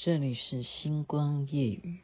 这里是星光夜雨。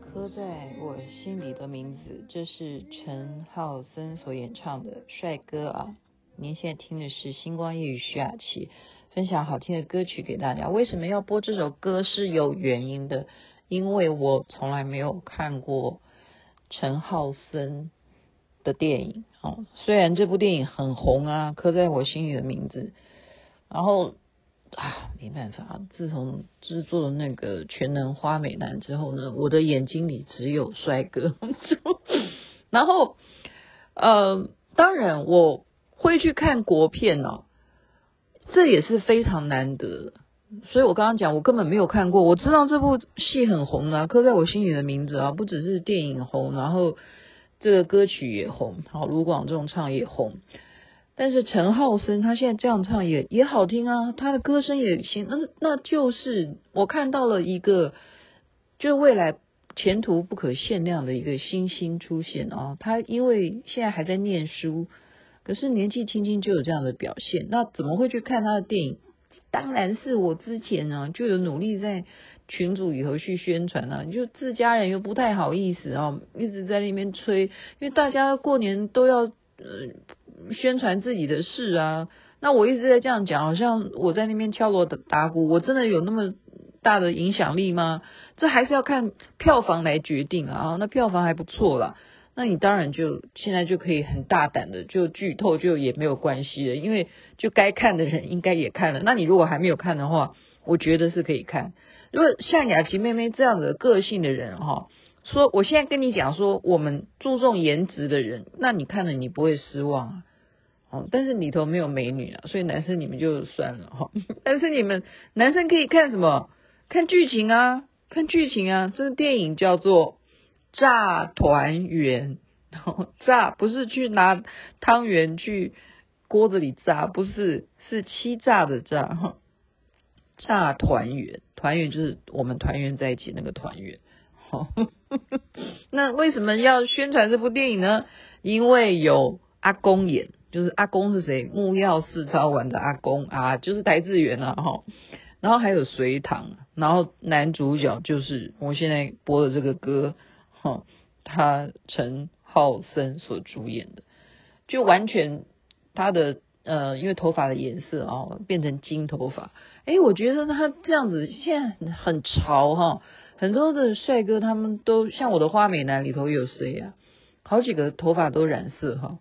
刻在我心底的名字这是陈浩森所演唱的帅哥啊！您现在听的是星光夜雨徐雅琪分享好听的歌曲给大家。为什么要播这首歌是有原因的，因为我从来没有看过陈浩森的电影哦。虽然这部电影很红啊，刻在我心里的名字，然后。啊，没办法，自从制作了那个全能花美男之后呢，我的眼睛里只有帅哥。然后，呃，当然我会去看国片哦，这也是非常难得。所以我刚刚讲，我根本没有看过，我知道这部戏很红啊，刻在我心里的名字啊，不只是电影红，然后这个歌曲也红，好，卢广仲唱也红。但是陈浩森他现在这样唱也也好听啊，他的歌声也行，那那就是我看到了一个，就未来前途不可限量的一个新星出现啊。他因为现在还在念书，可是年纪轻轻就有这样的表现，那怎么会去看他的电影？当然是我之前呢就有努力在群组里头去宣传啊，就自家人又不太好意思啊，一直在那边催，因为大家过年都要呃。宣传自己的事啊，那我一直在这样讲，好像我在那边敲锣打鼓，我真的有那么大的影响力吗？这还是要看票房来决定啊。那票房还不错啦，那你当然就现在就可以很大胆的就剧透，就也没有关系了，因为就该看的人应该也看了。那你如果还没有看的话，我觉得是可以看。如果像雅琪妹妹这样的个性的人哈，说我现在跟你讲说，我们注重颜值的人，那你看了你不会失望啊。哦，但是里头没有美女啊，所以男生你们就算了哈。但是你们男生可以看什么？看剧情啊，看剧情啊。这个电影叫做《炸团圆》，炸不是去拿汤圆去锅子里炸，不是，是欺诈的诈。炸团圆，团圆就是我们团圆在一起那个团圆。那为什么要宣传这部电影呢？因为有阿公演。就是阿公是谁？木曜四超玩的阿公啊，就是台志源啊哈。然后还有隋唐，然后男主角就是我现在播的这个歌哈，他陈浩森所主演的，就完全他的呃，因为头发的颜色啊变成金头发，诶，我觉得他这样子现在很潮哈，很多的帅哥他们都像我的花美男里头有谁呀？好几个头发都染色哈。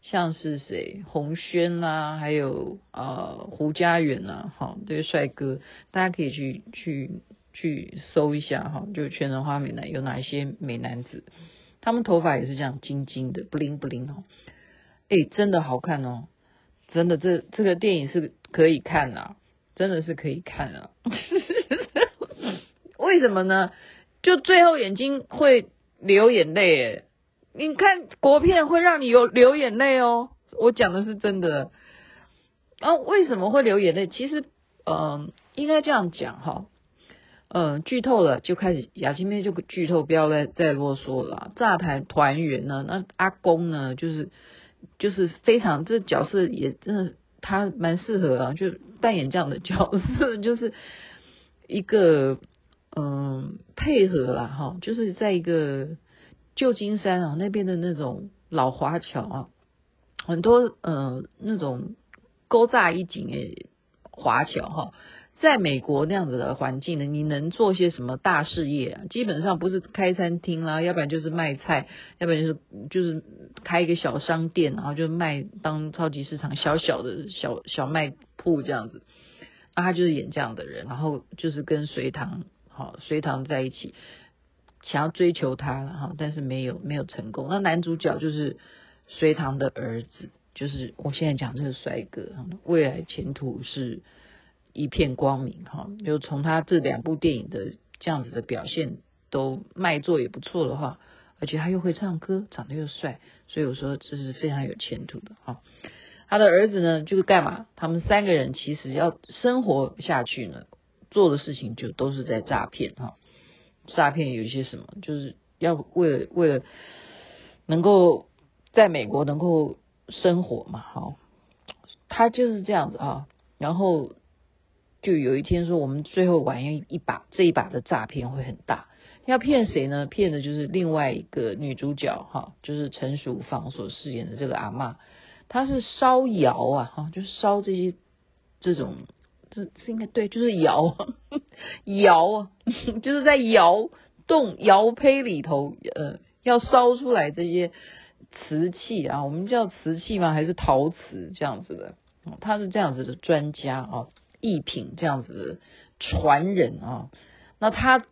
像是谁，洪轩啦，还有呃胡佳远呐，哈，这些帅哥，大家可以去去去搜一下哈，就全能花美男有哪一些美男子，他们头发也是这样金金的，不灵不灵哦，哎，真的好看哦，真的这这个电影是可以看啊，真的是可以看啊，为什么呢？就最后眼睛会流眼泪诶你看国片会让你有流眼泪哦，我讲的是真的。啊，为什么会流眼泪？其实，嗯、呃，应该这样讲哈。嗯，剧透了，就开始雅琪妹就剧透，不要再再啰嗦了。炸团团圆呢，那阿公呢，就是就是非常这角色也真的他蛮适合啊，就扮演这样的角色，就是一个嗯配合啦哈，就是在一个旧金山啊那边的那种老华侨啊，很多呃那种勾扎一景诶华侨哈。在美国那样子的环境呢，你能做些什么大事业啊？基本上不是开餐厅啦，要不然就是卖菜，要不然就是就是开一个小商店，然后就卖当超级市场小小的小小卖铺这样子。那他就是演这样的人，然后就是跟隋唐好隋唐在一起，想要追求他了哈，但是没有没有成功。那男主角就是隋唐的儿子，就是我现在讲这个帅哥，未来前途是。一片光明哈，就从他这两部电影的这样子的表现都卖座也不错的话，而且他又会唱歌，长得又帅，所以我说这是非常有前途的哈。他的儿子呢，就是干嘛？他们三个人其实要生活下去呢，做的事情就都是在诈骗哈。诈骗有一些什么，就是要为了为了能够在美国能够生活嘛哈。他就是这样子啊，然后。就有一天说，我们最后玩一一把，这一把的诈骗会很大。要骗谁呢？骗的就是另外一个女主角哈，就是陈淑芳所饰演的这个阿嬷。她是烧窑啊，哈，就是烧这些这种，这这应该对，就是窑 窑啊，就是在窑洞窑胚里头，呃，要烧出来这些瓷器啊，我们叫瓷器吗？还是陶瓷这样子的？他是这样子的专家啊。艺品这样子的传人啊，那他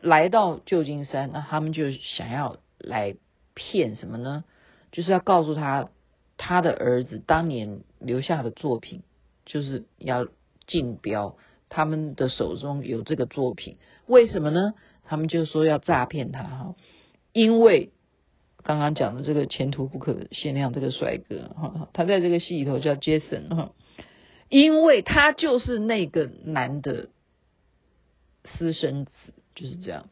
来到旧金山，那他们就想要来骗什么呢？就是要告诉他他的儿子当年留下的作品，就是要竞标，他们的手中有这个作品，为什么呢？他们就说要诈骗他哈，因为刚刚讲的这个前途不可限量这个帅哥哈，他在这个戏里头叫 Jason 哈。因为他就是那个男的私生子，就是这样。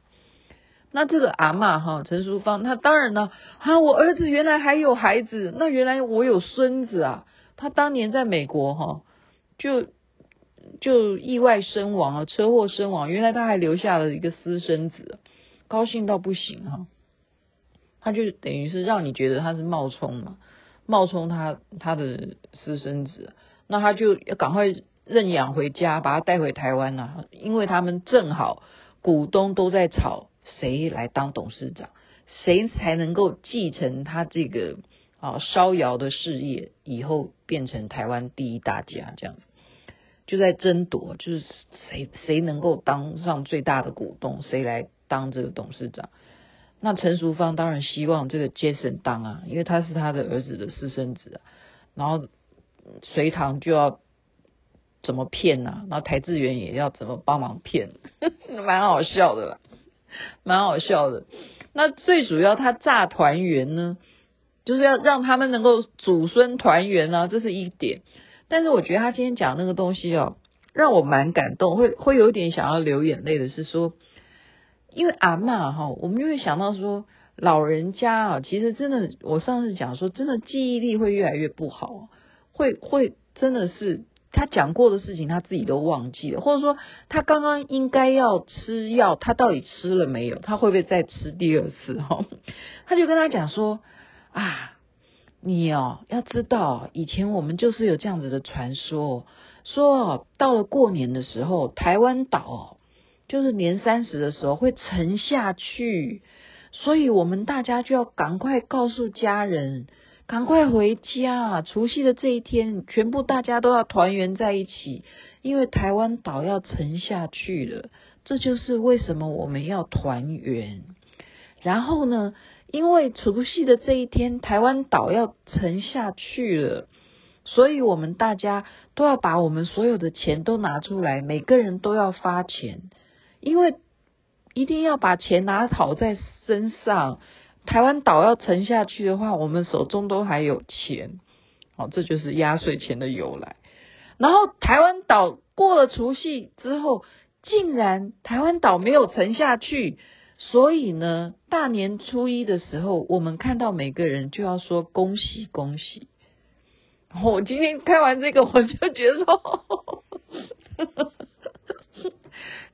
那这个阿嬷哈，陈淑芳，他当然呢，啊，我儿子原来还有孩子，那原来我有孙子啊。他当年在美国哈，就就意外身亡啊，车祸身亡。原来他还留下了一个私生子，高兴到不行哈。他就等于是让你觉得他是冒充嘛，冒充他他的私生子。那他就要赶快认养回家，把他带回台湾呐，因为他们正好股东都在吵谁来当董事长，谁才能够继承他这个啊烧窑的事业，以后变成台湾第一大家这样，就在争夺，就是谁谁能够当上最大的股东，谁来当这个董事长。那陈淑芳当然希望这个 Jason 当啊，因为他是他的儿子的私生子啊，然后。隋唐就要怎么骗呢、啊？然后邰智源也要怎么帮忙骗，蛮好笑的啦，蛮好笑的。那最主要他炸团圆呢，就是要让他们能够祖孙团圆啊，这是一点。但是我觉得他今天讲那个东西哦，让我蛮感动，会会有点想要流眼泪的是说，因为阿嬷哈，我们就会想到说，老人家啊，其实真的，我上次讲说，真的记忆力会越来越不好。会会真的是他讲过的事情，他自己都忘记了，或者说他刚刚应该要吃药，他到底吃了没有？他会不会再吃第二次？哈，他就跟他讲说啊，你哦要知道，以前我们就是有这样子的传说，说到了过年的时候，台湾岛就是年三十的时候会沉下去，所以我们大家就要赶快告诉家人。赶快回家！除夕的这一天，全部大家都要团圆在一起，因为台湾岛要沉下去了。这就是为什么我们要团圆。然后呢，因为除夕的这一天，台湾岛要沉下去了，所以我们大家都要把我们所有的钱都拿出来，每个人都要发钱，因为一定要把钱拿好在身上。台湾岛要沉下去的话，我们手中都还有钱，哦，这就是压岁钱的由来。然后台湾岛过了除夕之后，竟然台湾岛没有沉下去，所以呢，大年初一的时候，我们看到每个人就要说恭喜恭喜。我今天看完这个，我就觉得说，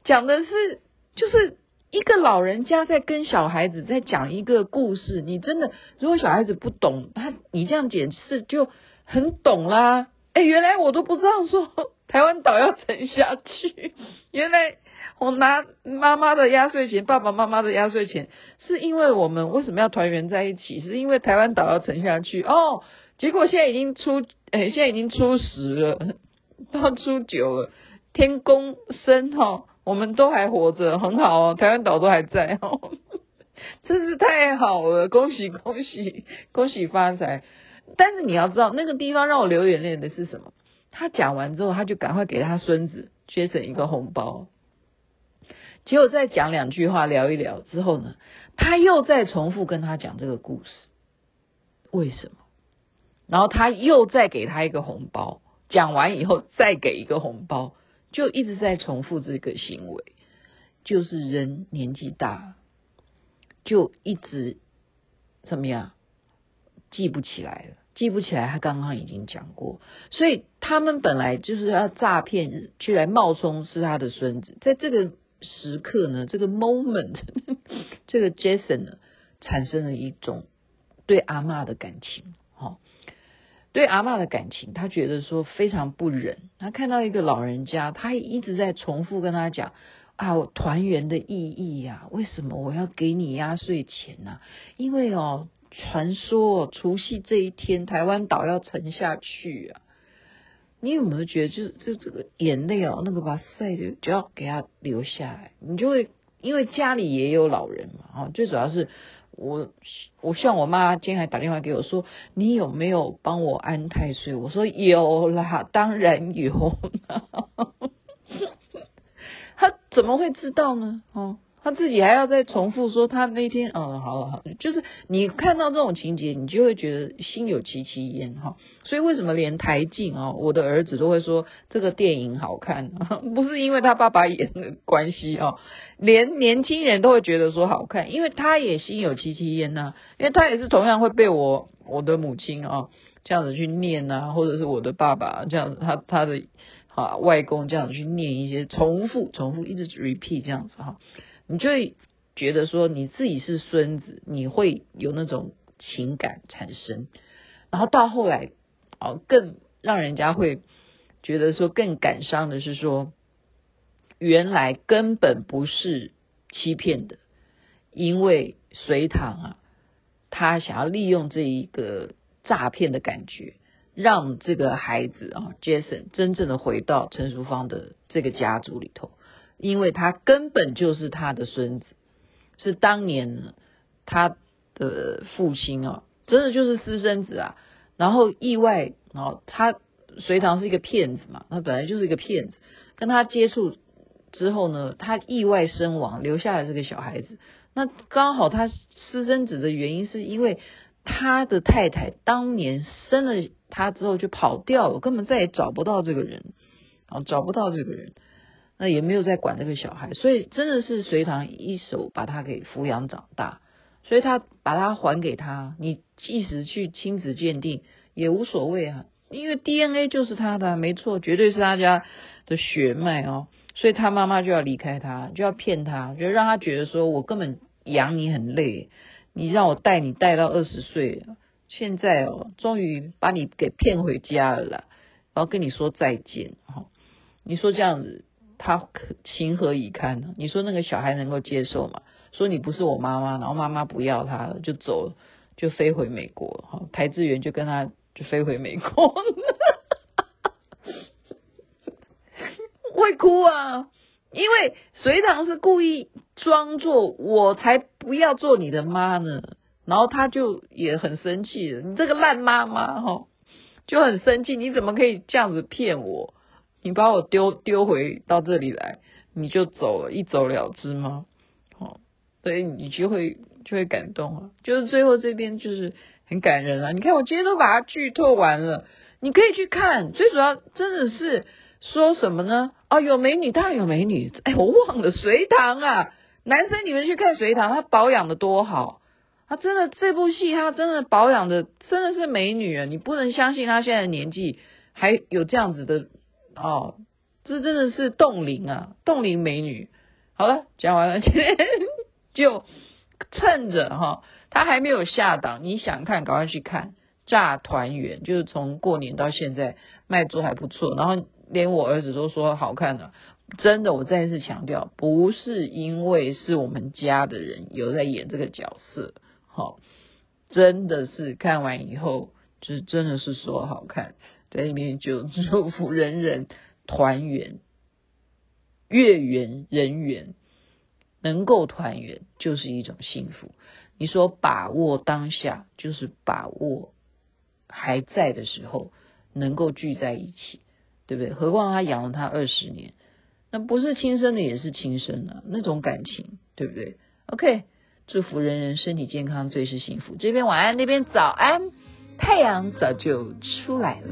讲的是就是一个老人家在跟小孩子在讲一个故事。你真的，如果小孩子不懂，他你这样解释就很懂啦。哎，原来我都不知道说。台湾岛要沉下去，原来我拿妈妈的压岁钱，爸爸妈妈的压岁钱，是因为我们为什么要团圆在一起？是因为台湾岛要沉下去哦。结果现在已经初，哎，现在已经初十了，到初九了，天公生哈，我们都还活着，很好哦，台湾岛都还在哦，真是太好了，恭喜 恭喜恭喜发财！但是你要知道，那个地方让我流眼泪的是什么？他讲完之后，他就赶快给他孙子接成一个红包。结果再讲两句话聊一聊之后呢，他又再重复跟他讲这个故事，为什么？然后他又再给他一个红包，讲完以后再给一个红包，就一直在重复这个行为。就是人年纪大，就一直怎么样，记不起来了。记不起来，他刚刚已经讲过，所以他们本来就是要诈骗，去来冒充是他的孙子。在这个时刻呢，这个 moment，这个 Jason 呢，产生了一种对阿嬷的感情，对阿嬷的感情，他觉得说非常不忍。他看到一个老人家，他一直在重复跟他讲啊，我团圆的意义呀，为什么我要给你压岁钱呢？因为哦。传说除夕这一天，台湾岛要沉下去啊！你有没有觉得，就是就这个眼泪哦，那个把塞就就要给他流下来，你就会因为家里也有老人嘛，啊，最主要是我，我像我妈今天还打电话给我说，你有没有帮我安太岁？我说有啦，当然有。他怎么会知道呢？哦。他自己还要再重复说他那天，嗯，好了好，就是你看到这种情节，你就会觉得心有戚戚焉哈。所以为什么连台静啊，我的儿子都会说这个电影好看，不是因为他爸爸演的关系啊，连年轻人都会觉得说好看，因为他也心有戚戚焉呐，因为他也是同样会被我我的母亲啊这样子去念呐，或者是我的爸爸这样子，他他的啊外公这样子去念一些重复重复一直 repeat 这样子哈。你就会觉得说你自己是孙子，你会有那种情感产生，然后到后来，哦，更让人家会觉得说更感伤的是说，原来根本不是欺骗的，因为隋唐啊，他想要利用这一个诈骗的感觉，让这个孩子啊，Jason 真正的回到陈淑芳的这个家族里头。因为他根本就是他的孙子，是当年他的父亲啊，真的就是私生子啊。然后意外，然后他隋唐是一个骗子嘛，他本来就是一个骗子。跟他接触之后呢，他意外身亡，留下了这个小孩子。那刚好他私生子的原因，是因为他的太太当年生了他之后就跑掉了，根本再也找不到这个人，啊，找不到这个人。那也没有在管这个小孩，所以真的是隋唐一手把他给抚养长大，所以他把他还给他，你即使去亲子鉴定也无所谓啊，因为 DNA 就是他的，没错，绝对是他家的血脉哦，所以他妈妈就要离开他，就要骗他，就让他觉得说我根本养你很累，你让我带你带到二十岁，现在哦，终于把你给骗回家了啦，然后跟你说再见哈，你说这样子。他可情何以堪呢？你说那个小孩能够接受吗？说你不是我妈妈，然后妈妈不要他了，就走了，就飞回美国了。哈，邰智源就跟他就飞回美国，会哭啊！因为隋唐是故意装作我才不要做你的妈呢，然后他就也很生气，你这个烂妈妈哈，就很生气，你怎么可以这样子骗我？你把我丢丢回到这里来，你就走了，一走了之吗？哦，所以你就会就会感动啊，就是最后这边就是很感人啊。你看我今天都把它剧透完了，你可以去看。最主要真的是说什么呢？哦，有美女，当然有美女。哎，我忘了隋唐啊，男生你们去看隋唐，他保养的多好，他真的这部戏他真的保养的真的是美女啊！你不能相信他现在的年纪还有这样子的哦，这真的是冻龄啊，冻龄美女。好了，讲完了，今 天就趁着哈，他还没有下档，你想看，赶快去看《炸团圆》，就是从过年到现在卖座还不错，然后。连我儿子都说好看的，真的，我再一次强调，不是因为是我们家的人有在演这个角色，好，真的是看完以后，是真的是说好看，在里面就祝福人人团圆，月圆人圆，能够团圆就是一种幸福。你说把握当下，就是把握还在的时候能够聚在一起。对不对？何况他养了他二十年，那不是亲生的也是亲生的，那种感情，对不对？OK，祝福人人身体健康，最是幸福。这边晚安，那边早安，太阳早就出来了。